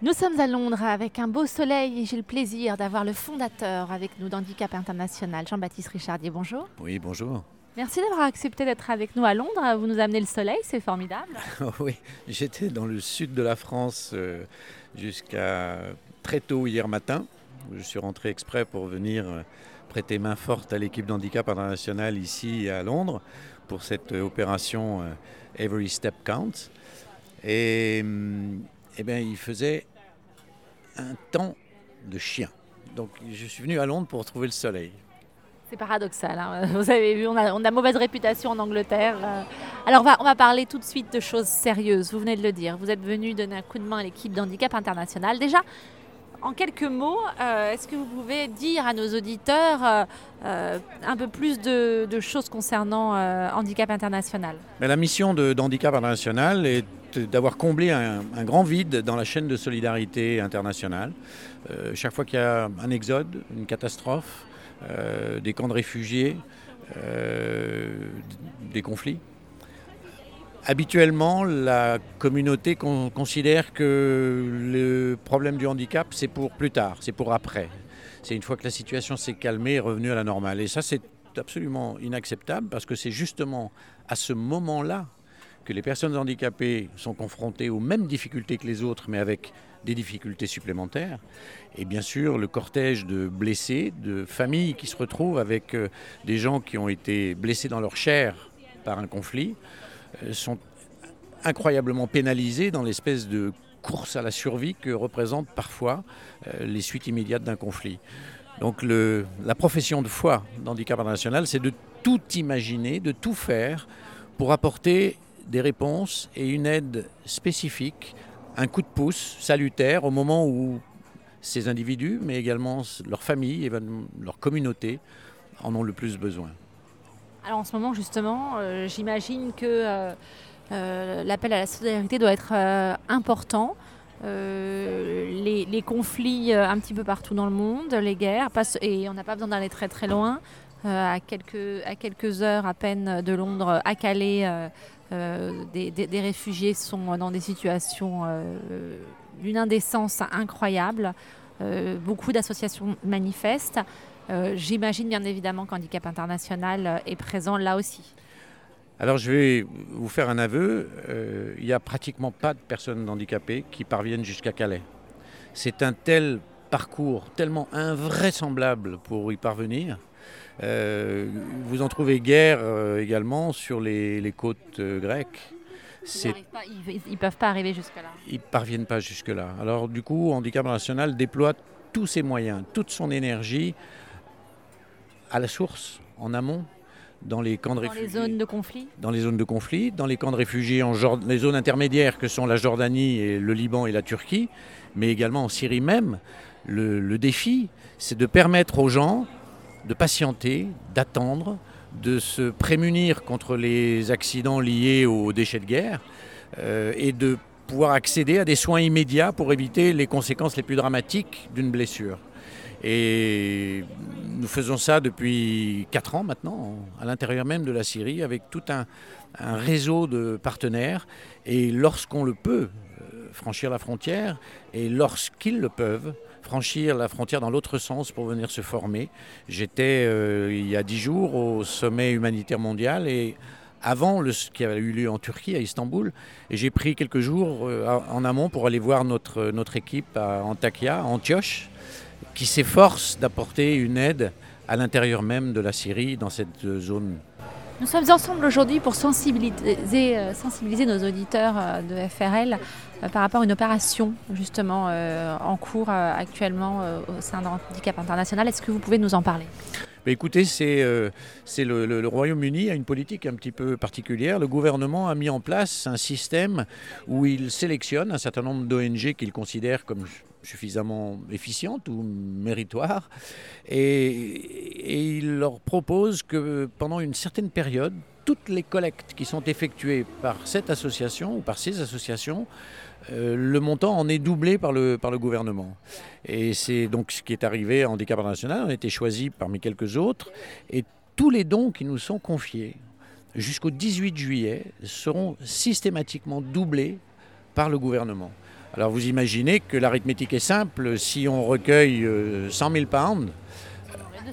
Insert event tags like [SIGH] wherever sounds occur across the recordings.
Nous sommes à Londres avec un beau soleil et j'ai le plaisir d'avoir le fondateur avec nous d'Handicap International, Jean-Baptiste Richardier. Bonjour. Oui, bonjour. Merci d'avoir accepté d'être avec nous à Londres. Vous nous amenez le soleil, c'est formidable. [LAUGHS] oui, j'étais dans le sud de la France euh, jusqu'à très tôt hier matin. Je suis rentré exprès pour venir euh, prêter main forte à l'équipe d'handicap international ici à Londres pour cette euh, opération Every Step Counts. Et hum, eh bien, il faisait un temps de chien. Donc je suis venu à Londres pour trouver le soleil. C'est paradoxal, hein. [LAUGHS] vous avez vu, on a, on a, mauvaise réputation en Angleterre. Euh. Alors on va, on va parler tout de suite de choses sérieuses, vous venez de le dire. Vous êtes venu donner un coup de main à l'équipe d'handicap international. Déjà, en quelques mots, euh, est-ce que vous pouvez dire à nos auditeurs euh, un peu plus de, choses concernant Handicap International? La mission d'Handicap International est d'avoir comblé un, grand vide dans la chaîne de solidarité internationale. Euh, chaque fois qu'il y a un exode, une catastrophe, euh, des camps de réfugiés, euh, des conflits, habituellement, la communauté considère que le problème du handicap, c'est pour plus tard, c'est pour après. C'est une fois que la situation s'est calmée et revenue à la normale. Et ça, c'est absolument inacceptable parce que c'est justement à ce moment-là que les personnes handicapées sont confrontées aux mêmes difficultés que les autres, mais avec des difficultés supplémentaires. Et bien sûr, le cortège de blessés, de familles qui se retrouvent avec euh, des gens qui ont été blessés dans leur chair par un conflit, euh, sont incroyablement pénalisés dans l'espèce de course à la survie que représentent parfois euh, les suites immédiates d'un conflit. Donc la profession de foi d'handicap international, c'est de tout imaginer, de tout faire pour apporter des réponses et une aide spécifique, un coup de pouce salutaire au moment où ces individus, mais également leurs familles et leur communauté en ont le plus besoin. Alors en ce moment justement, euh, j'imagine que euh, euh, l'appel à la solidarité doit être important. Les, conflits un petit peu partout dans le monde, les guerres, et on n'a pas besoin d'aller très très loin. à, quelques, à quelques heures à peine de Londres, à Calais, des, réfugiés sont dans des situations euh, d'une indécence incroyable. Euh, beaucoup d'associations manifestent. J'imagine bien évidemment qu'Handicap International est présent là aussi. Alors je vais vous faire un aveu, il n'y a pratiquement pas de personnes handicapées qui parviennent jusqu'à Calais. C'est un tel parcours tellement invraisemblable pour y parvenir euh, vous en trouvez guère euh, également sur les, côtes euh, grecques. Ils ne peuvent pas arriver jusque-là. Ils ne parviennent pas jusque-là. Alors du coup, Handicap National déploie tous ses moyens, toute son énergie à la source, en amont, dans les camps de réfugiés. Dans les zones de conflit Dans les zones de conflit, dans les camps de réfugiés, en les zones intermédiaires que sont la Jordanie et le Liban et la Turquie, mais également en Syrie même. le défi, c'est de permettre aux gens de patienter, d'attendre, de se prémunir contre les accidents liés aux déchets de guerre euh, et de pouvoir accéder à des soins immédiats pour éviter les conséquences les plus dramatiques d'une blessure. Et nous faisons ça depuis 4 ans maintenant, à l'intérieur même de la Syrie, avec tout un, réseau de partenaires. Et lorsqu'on le peut, euh, franchir la frontière, et lorsqu'ils le peuvent, franchir la frontière dans l'autre sens pour venir se former. J'étais euh, il y a dix jours au sommet humanitaire mondial et avant ce qui a eu lieu en Turquie, à Istanbul, et j'ai pris quelques jours euh, en amont pour aller voir notre, notre équipe à Antakya, Antioche, qui s'efforce d'apporter une aide à l'intérieur même de la Syrie, dans cette zone nous sommes ensemble aujourd'hui pour sensibiliser, euh, nos auditeurs euh, de FRL euh, par rapport à une opération justement en cours actuellement au sein de Handicap International. Est-ce que vous pouvez nous en parler? Écoutez, c'est le, Royaume-Uni a une politique un petit peu particulière. Le gouvernement a mis en place un système où il sélectionne un certain nombre d'ONG qu'il considère comme suffisamment efficientes ou méritoires. Et, il leur propose que pendant une certaine période, toutes les collectes qui sont effectuées par cette association ou par ces associations, euh, le montant en est doublé par le, par le gouvernement. Et c'est donc ce qui est arrivé à Handicap International. On a été choisi parmi quelques autres. Et tous les dons qui nous sont confiés jusqu'au 18 juillet seront systématiquement doublés par le gouvernement. Alors vous imaginez que l'arithmétique est simple, si on recueille 100 000 pounds,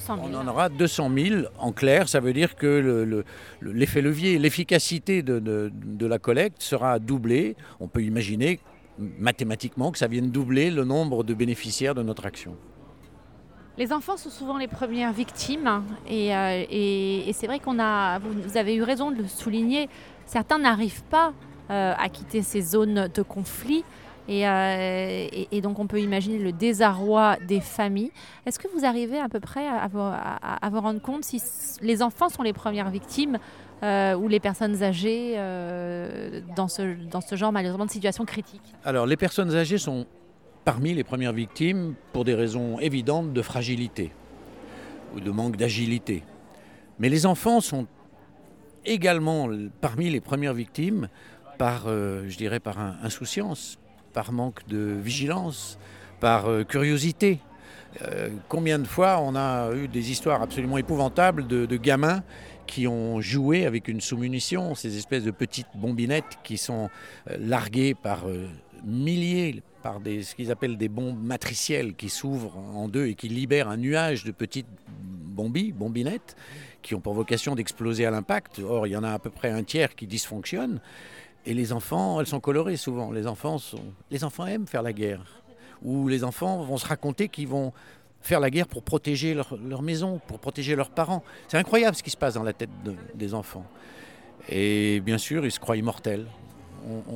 on en aura 200 000. En clair, ça veut dire que l'effet levier, l'efficacité de, la collecte sera doublée. On peut imaginer mathématiquement que ça vienne doubler le nombre de bénéficiaires de notre action. Les enfants sont souvent les premières victimes et, euh, c'est vrai qu'on a, vous avez eu raison de le souligner, certains n'arrivent pas euh, à quitter ces zones de conflit. Euh, et, donc on peut imaginer le désarroi des familles. Est-ce que vous arrivez à peu près à vous, rendre compte si les enfants sont les premières victimes euh, ou les personnes âgées euh, dans, ce, dans ce genre malheureusement de situation critique? Alors les personnes âgées sont parmi les premières victimes pour des raisons évidentes de fragilité ou de manque d'agilité. Mais les enfants sont également parmi les premières victimes par, je dirais, par insouciance, par manque de vigilance, par euh, curiosité. Euh, combien de fois on a eu des histoires absolument épouvantables de, gamins qui ont joué avec une sous-munition, ces espèces de petites bombinettes qui sont euh, larguées par milliers, par des, ce qu'ils appellent des bombes matricielles qui s'ouvrent en deux et qui libèrent un nuage de petites bombilles, bombinettes, qui ont pour vocation d'exploser à l'impact. Or, il y en a à peu près un tiers qui dysfonctionnent. Et les enfants, elles sont colorées souvent. Les enfants, aiment faire la guerre. Ou les enfants vont se raconter qu'ils vont faire la guerre pour protéger leur, maison, pour protéger leurs parents. C'est incroyable ce qui se passe dans la tête des enfants. Et bien sûr, ils se croient immortels.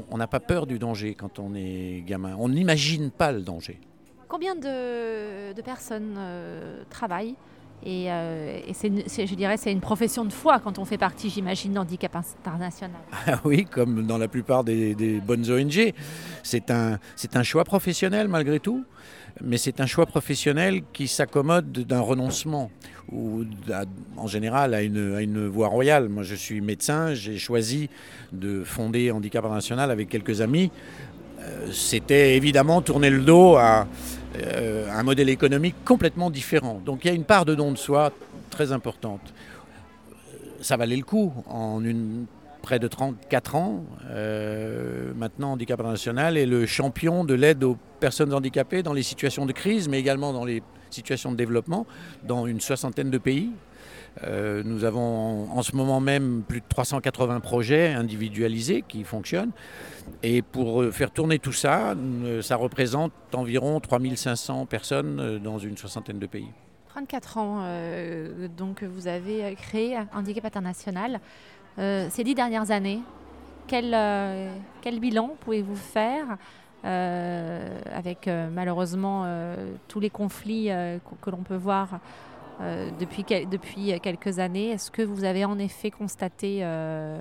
On n'a pas peur du danger quand on est gamin. On n'imagine pas le danger. Combien de, personnes euh, travaillent et, euh, je dirais, c'est une profession de foi quand on fait partie, j'imagine, d'Handicap International. [LAUGHS] Ah oui, comme dans la plupart des, bonnes ONG. C'est un, un choix professionnel malgré tout, mais c'est un choix professionnel qui s'accommode d'un renoncement ou en général à une, à une voie royale. Moi, je suis médecin, j'ai choisi de fonder Handicap International avec quelques amis. Euh, c'était évidemment tourner le dos à euh, un modèle économique complètement différent. Donc il y a une part de don de soi très importante. Euh, ça valait le coup en près de 34 ans. Maintenant, Handicap International est le champion de l'aide aux personnes handicapées dans les situations de crise, mais également dans les situations de développement, dans une soixantaine de pays. Nous avons en ce moment même plus de 380 projets individualisés qui fonctionnent. Et pour euh, faire tourner tout ça, euh, ça représente environ 3500 personnes euh, dans une soixantaine de pays. 34 ans, donc vous avez créé Handicap International. ces dix dernières années, quel bilan pouvez-vous faire avec malheureusement tous les conflits que l'on peut voir depuis, depuis quelques années Est-ce que vous avez en effet constaté que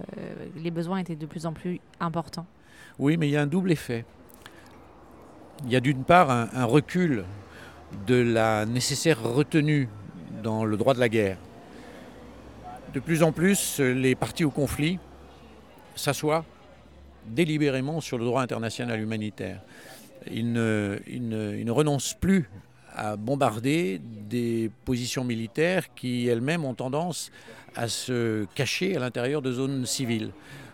les besoins étaient de plus en plus importants? Oui, mais il y a un double effet. Il y a d'une part un, recul de la nécessaire retenue dans le droit de la guerre. De plus en plus, les partis au conflit s'assoient délibérément sur le droit international humanitaire. Ils ne, ne, renoncent plus à bombarder des positions militaires qui elles-mêmes ont tendance à se cacher à l'intérieur de zones civiles.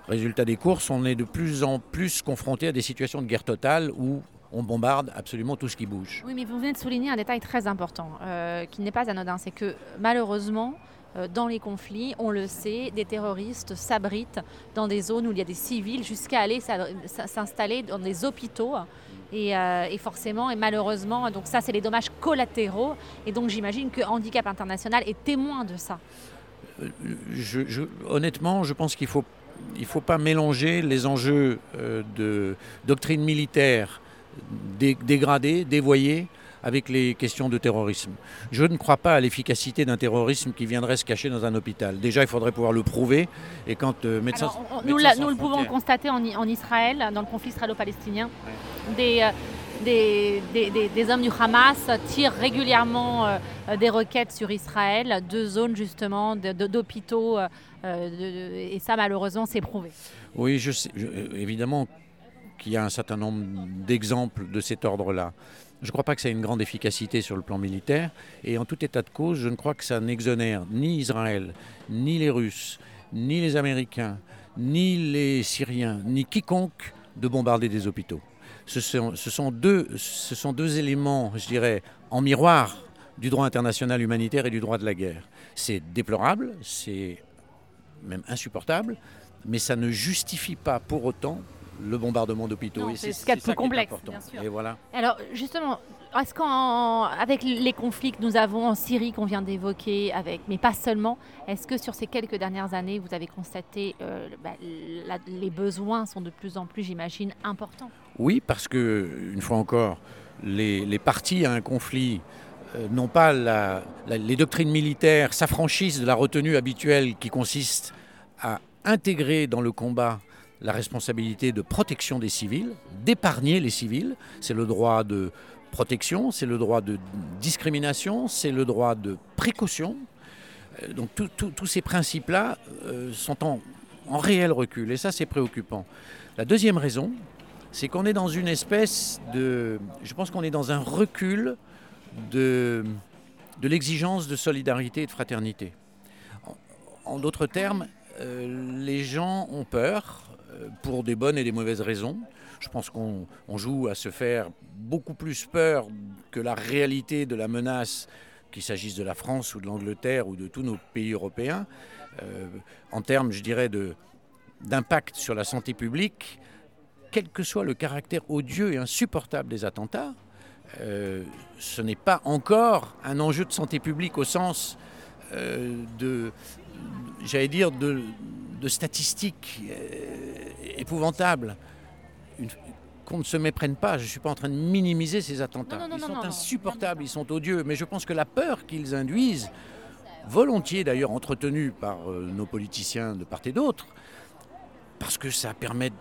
Résultat des courses, on est de plus en plus confronté à des situations de guerre totale où on bombarde absolument tout ce qui bouge. Oui, mais vous venez de souligner un détail très important euh, qui n'est pas anodin, c'est que malheureusement, euh, dans les conflits, on le sait, des terroristes s'abritent dans des zones où il y a des civils jusqu'à aller s'installer dans des hôpitaux. Et, euh, et, forcément, et malheureusement, donc ça, c'est les dommages collatéraux. Et donc, j'imagine que Handicap International est témoin de ça. Je, honnêtement, je pense qu'il faut il ne faut pas mélanger les enjeux euh, de doctrine militaire dégradée, dévoyée, avec les questions de terrorisme. Je ne crois pas à l'efficacité d'un terrorisme qui viendrait se cacher dans un hôpital. Déjà, il faudrait pouvoir le prouver. Et quand euh, médecins, nous, le pouvons constater en, Israël, dans le conflit israélo-palestinien. Des, euh, des, hommes du Hamas tirent régulièrement euh, des requêtes sur Israël, deux zones justement d'hôpitaux, euh, et ça malheureusement c'est prouvé. Oui, je sais, évidemment qu'il y a un certain nombre d'exemples de cet ordre-là. Je ne crois pas que ça ait une grande efficacité sur le plan militaire, et en tout état de cause, je ne crois que ça n'exonère ni Israël, ni les Russes, ni les Américains, ni les Syriens, ni quiconque de bombarder des hôpitaux. Ce sont, ce sont, deux, ce sont deux éléments, je dirais, en miroir du droit international humanitaire et du droit de la guerre. C'est déplorable, c'est même insupportable, mais ça ne justifie pas pour autant le bombardement d'hôpitaux. C'est ce qu'il y a de plus complexe. Bien sûr. Et voilà. Alors justement, est-ce qu'avec les conflits que nous avons en Syrie qu'on vient d'évoquer, avec, mais pas seulement, est-ce que sur ces quelques dernières années, vous avez constaté euh, bah, les besoins sont de plus en plus, j'imagine, importants? Oui, parce que une fois encore, les, les parties à un conflit euh, n'ont pas les doctrines militaires s'affranchissent de la retenue habituelle qui consiste à intégrer dans le combat la responsabilité de protection des civils, d'épargner les civils. C'est le droit de protection, c'est le droit de discrimination, c'est le droit de précaution. Euh, donc tous ces principes-là euh, sont en, en, réel recul et ça c'est préoccupant. La deuxième raison, c'est qu'on est dans une espèce de... Je pense qu'on est dans un recul de, l'exigence de solidarité et de fraternité. En, d'autres termes, euh, les gens ont peur euh, pour des bonnes et des mauvaises raisons. Je pense qu'on joue à se faire beaucoup plus peur que la réalité de la menace, qu'il s'agisse de la France ou de l'Angleterre ou de tous nos pays européens, euh, en termes, je dirais, d'impact sur la santé publique, quel que soit le caractère odieux et insupportable des attentats, euh, ce n'est pas encore un enjeu de santé publique au sens euh, de, j'allais dire, de, statistiques euh, épouvantables. qu'on ne se méprenne pas, je ne suis pas en train de minimiser ces attentats. ils sont insupportables, ils sont odieux, mais je pense que la peur qu'ils induisent, volontiers d'ailleurs entretenue par nos politiciens de part et d'autre, parce que ça permet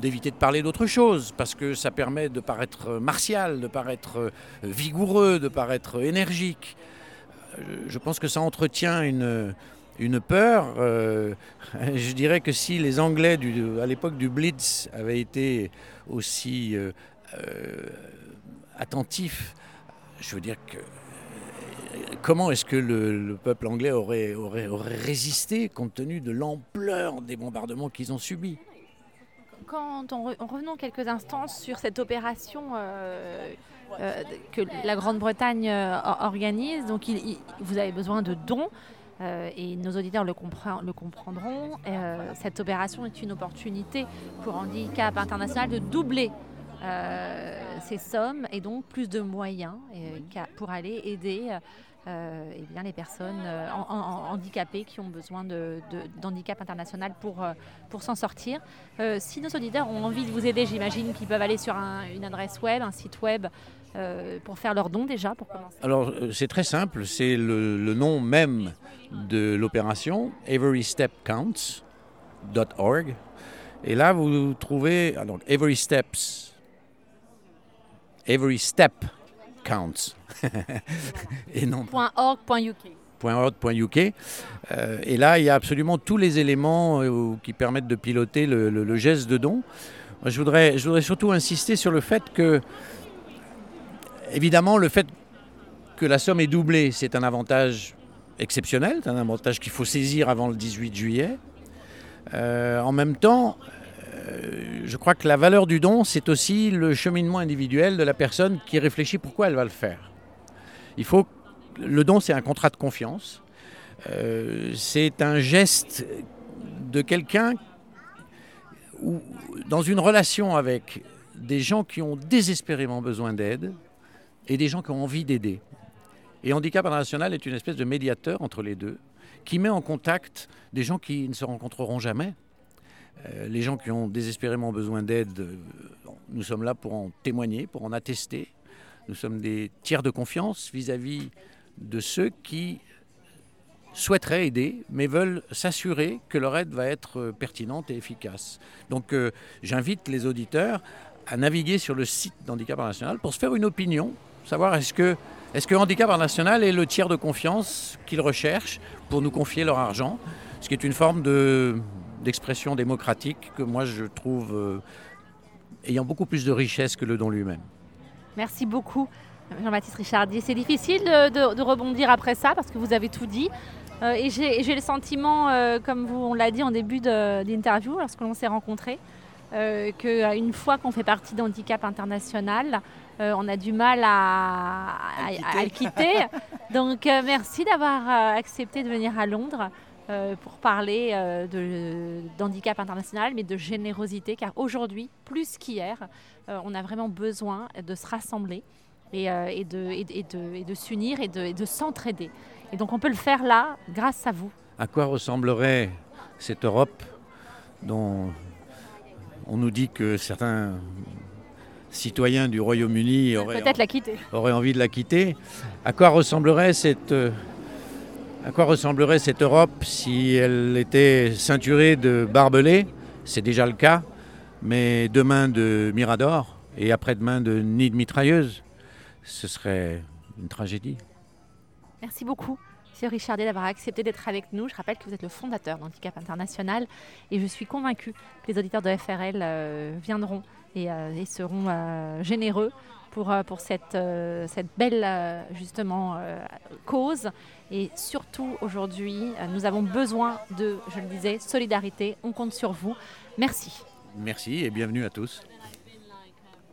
d'éviter de parler d'autre chose, parce que ça permet de paraître martial, de paraître euh, vigoureux, de paraître énergique. Euh, je pense que ça entretient une, une peur. Euh, [LAUGHS] je dirais que si les Anglais à l'époque du Blitz avaient été aussi attentifs, je veux dire que comment est-ce que le, peuple anglais aurait, aurait, aurait résisté compte tenu de l'ampleur des bombardements qu'ils ont subis? Quand on, revenons quelques instants sur cette opération euh, euh, que la Grande-Bretagne euh, organise, donc vous avez besoin de dons. et nos auditeurs le, le comprendront. cette opération est une opportunité pour Handicap International de doubler ces sommes et donc plus de moyens pour aller aider euh, eh bien, les personnes euh, handicapées qui ont besoin d'handicap de, international pour, euh, pour s'en sortir. si nos auditeurs ont envie de vous aider, j'imagine qu'ils peuvent aller sur une adresse web, un site web. pour faire leurs dons déjà pour commencer Alors c'est très simple, c'est le, nom même de l'opération, everystepcounts.org. Et là vous trouvez alors, Every Steps, Every Step counts. [LAUGHS] et non .org.uk. .org.uk. Euh, et là, il y a absolument tous les éléments euh, qui permettent de piloter le, geste de don. je, voudrais, je voudrais surtout insister sur le fait que, évidemment, le fait que la somme est doublée, c'est un avantage exceptionnel, c'est un avantage qu'il faut saisir avant le 18 juillet. Euh, en même temps, je crois que la valeur du don, c'est aussi le cheminement individuel de la personne qui réfléchit pourquoi elle va le faire. Il faut le don, c'est un contrat de confiance. Euh, c'est un geste de quelqu'un dans une relation avec des gens qui ont désespérément besoin d'aide et des gens qui ont envie d'aider. Et Handicap International est une espèce de médiateur entre les deux, qui met en contact des gens qui ne se rencontreront jamais. Euh, les gens qui ont désespérément besoin d'aide, euh, nous sommes là pour en témoigner, pour en attester. Nous sommes des tiers de confiance vis-à-vis de ceux qui souhaiteraient aider, mais veulent s'assurer que leur aide va être euh, pertinente et efficace. Donc j'invite les auditeurs à naviguer sur le site d'Handicap International pour se faire une opinion, savoir est-ce que, que Handicap International est le tiers de confiance qu'ils recherchent pour nous confier leur argent, ce qui est une forme de, d'expression démocratique que moi je trouve euh, ayant beaucoup plus de richesse que le don lui-même. Merci beaucoup Jean-Baptiste Richardier. C'est difficile de, rebondir après ça parce que vous avez tout dit. Euh, et j'ai le sentiment, euh, comme vous, on l'a dit en début d'interview lorsque l'on s'est rencontrés, euh, qu'une fois qu'on fait partie d'Handicap International, euh, on a du mal à, le quitter. Donc merci d'avoir accepté de venir à Londres pour parler d'handicap international, mais de générosité, car aujourd'hui, plus qu'hier, on a vraiment besoin de se rassembler et, de, de s'unir et de s'entraider. Et donc on peut le faire là, grâce à vous. À quoi ressemblerait cette Europe dont on nous dit que certains citoyens du Royaume-Uni auraient, auraient, envie de la quitter? À quoi ressemblerait cette, à quoi ressemblerait cette Europe si elle était ceinturée de barbelés? C'est déjà le cas, mais demain de Mirador et après-demain de nids de mitrailleuses, ce serait une tragédie. Merci beaucoup. Monsieur Richardet d'avoir accepté d'être avec nous. Je rappelle que vous êtes le fondateur d'Handicap International et je suis convaincue que les auditeurs de FRL euh, viendront et, euh, seront euh, généreux pour, pour cette, cette belle justement cause. Et surtout aujourd'hui, nous avons besoin de, je le disais, solidarité. On compte sur vous. Merci. Merci et bienvenue à tous.